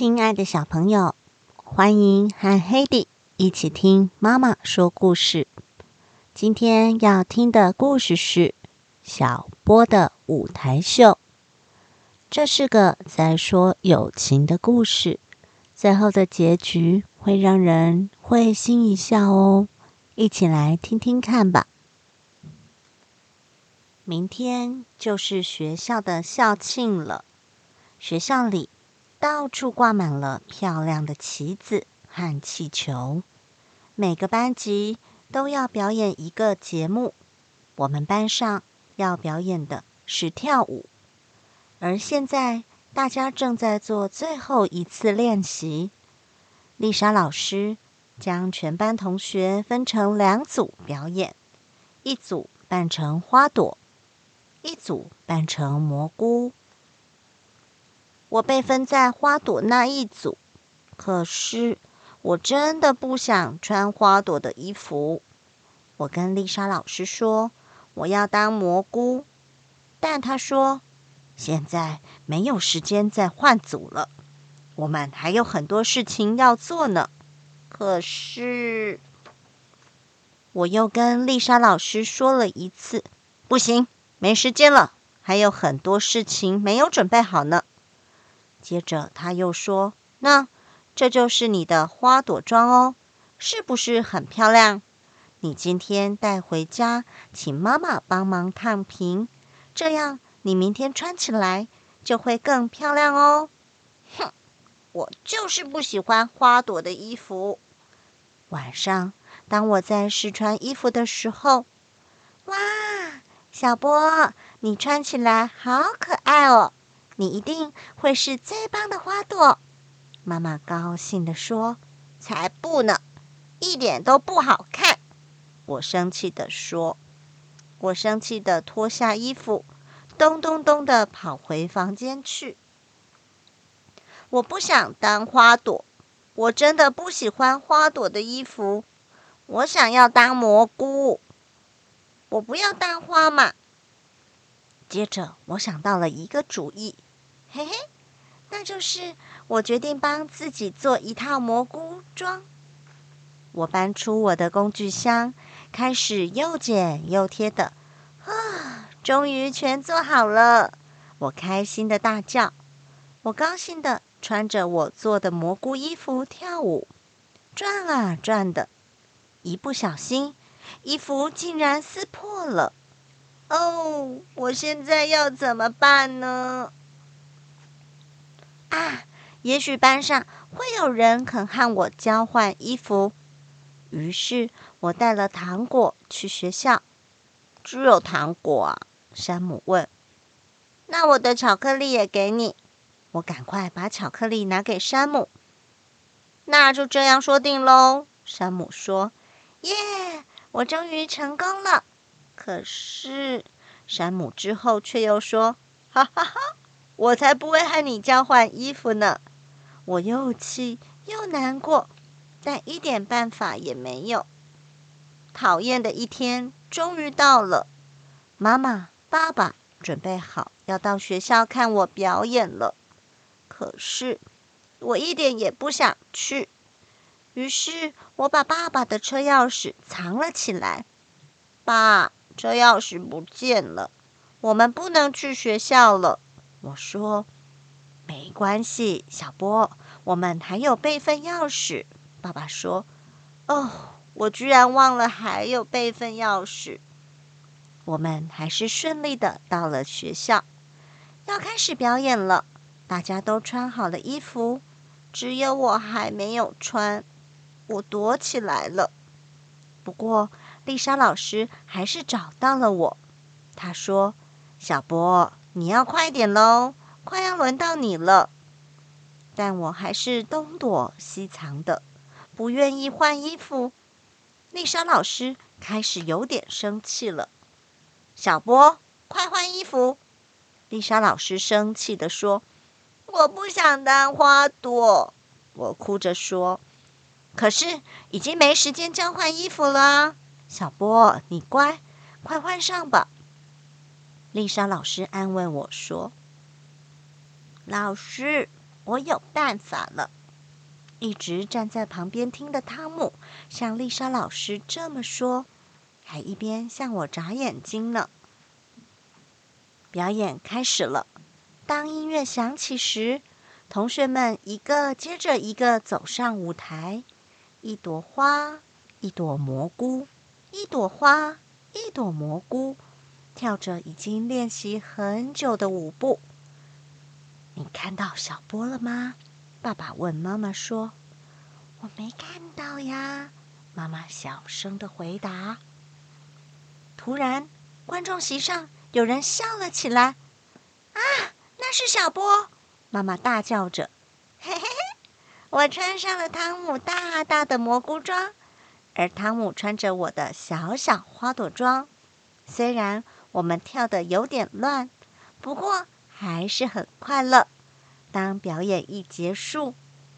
亲爱的小朋友，欢迎和黑迪一起听妈妈说故事。今天要听的故事是《小波的舞台秀》。这是个在说友情的故事，最后的结局会让人会心一笑哦。一起来听听看吧。明天就是学校的校庆了，学校里。到处挂满了漂亮的旗子和气球，每个班级都要表演一个节目。我们班上要表演的是跳舞，而现在大家正在做最后一次练习。丽莎老师将全班同学分成两组表演，一组扮成花朵，一组扮成蘑菇。我被分在花朵那一组，可是我真的不想穿花朵的衣服。我跟丽莎老师说我要当蘑菇，但她说现在没有时间再换组了，我们还有很多事情要做呢。可是我又跟丽莎老师说了一次，不行，没时间了，还有很多事情没有准备好呢。接着他又说：“那这就是你的花朵装哦，是不是很漂亮？你今天带回家，请妈妈帮忙烫平，这样你明天穿起来就会更漂亮哦。”哼，我就是不喜欢花朵的衣服。晚上，当我在试穿衣服的时候，哇，小波，你穿起来好可爱哦！你一定会是最棒的花朵，妈妈高兴地说：“才不呢，一点都不好看。”我生气地说：“我生气地脱下衣服，咚咚咚地跑回房间去。我不想当花朵，我真的不喜欢花朵的衣服。我想要当蘑菇，我不要当花嘛。”接着，我想到了一个主意。嘿嘿，那就是我决定帮自己做一套蘑菇装。我搬出我的工具箱，开始又剪又贴的，啊，终于全做好了！我开心的大叫。我高兴的穿着我做的蘑菇衣服跳舞，转啊转的，一不小心，衣服竟然撕破了。哦，我现在要怎么办呢？啊，也许班上会有人肯和我交换衣服。于是我带了糖果去学校。只有糖果？山姆问。那我的巧克力也给你。我赶快把巧克力拿给山姆。那就这样说定喽。山姆说：“耶，我终于成功了。”可是山姆之后却又说：“哈哈哈。”我才不会和你交换衣服呢！我又气又难过，但一点办法也没有。讨厌的一天终于到了，妈妈、爸爸准备好要到学校看我表演了。可是我一点也不想去，于是我把爸爸的车钥匙藏了起来。爸，车钥匙不见了，我们不能去学校了。我说：“没关系，小波，我们还有备份钥匙。”爸爸说：“哦，我居然忘了还有备份钥匙。”我们还是顺利的到了学校，要开始表演了。大家都穿好了衣服，只有我还没有穿，我躲起来了。不过丽莎老师还是找到了我，她说：“小波。”你要快点喽，快要轮到你了。但我还是东躲西藏的，不愿意换衣服。丽莎老师开始有点生气了。小波，快换衣服！丽莎老师生气的说：“我不想当花朵。”我哭着说：“可是已经没时间交换衣服了。”小波，你乖，快换上吧。丽莎老师安慰我说：“老师，我有办法了。一直站在旁边听的汤姆向丽莎老师这么说，还一边向我眨眼睛呢。表演开始了，当音乐响起时，同学们一个接着一个走上舞台。一朵花，一朵蘑菇，一朵花，一朵蘑菇，跳着已经练习很久的舞步。你看到小波了吗？爸爸问妈妈说：“我没看到呀。”妈妈小声的回答。突然，观众席上有人笑了起来。“啊，那是小波！”妈妈大叫着。“嘿嘿嘿，我穿上了汤姆大大的蘑菇装，而汤姆穿着我的小小花朵装。虽然我们跳的有点乱，不过还是很快乐。”当表演一结束，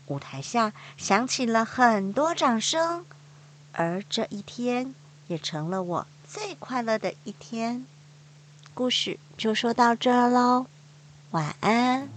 舞台下响起了很多掌声，而这一天也成了我最快乐的一天。故事就说到这儿喽，晚安。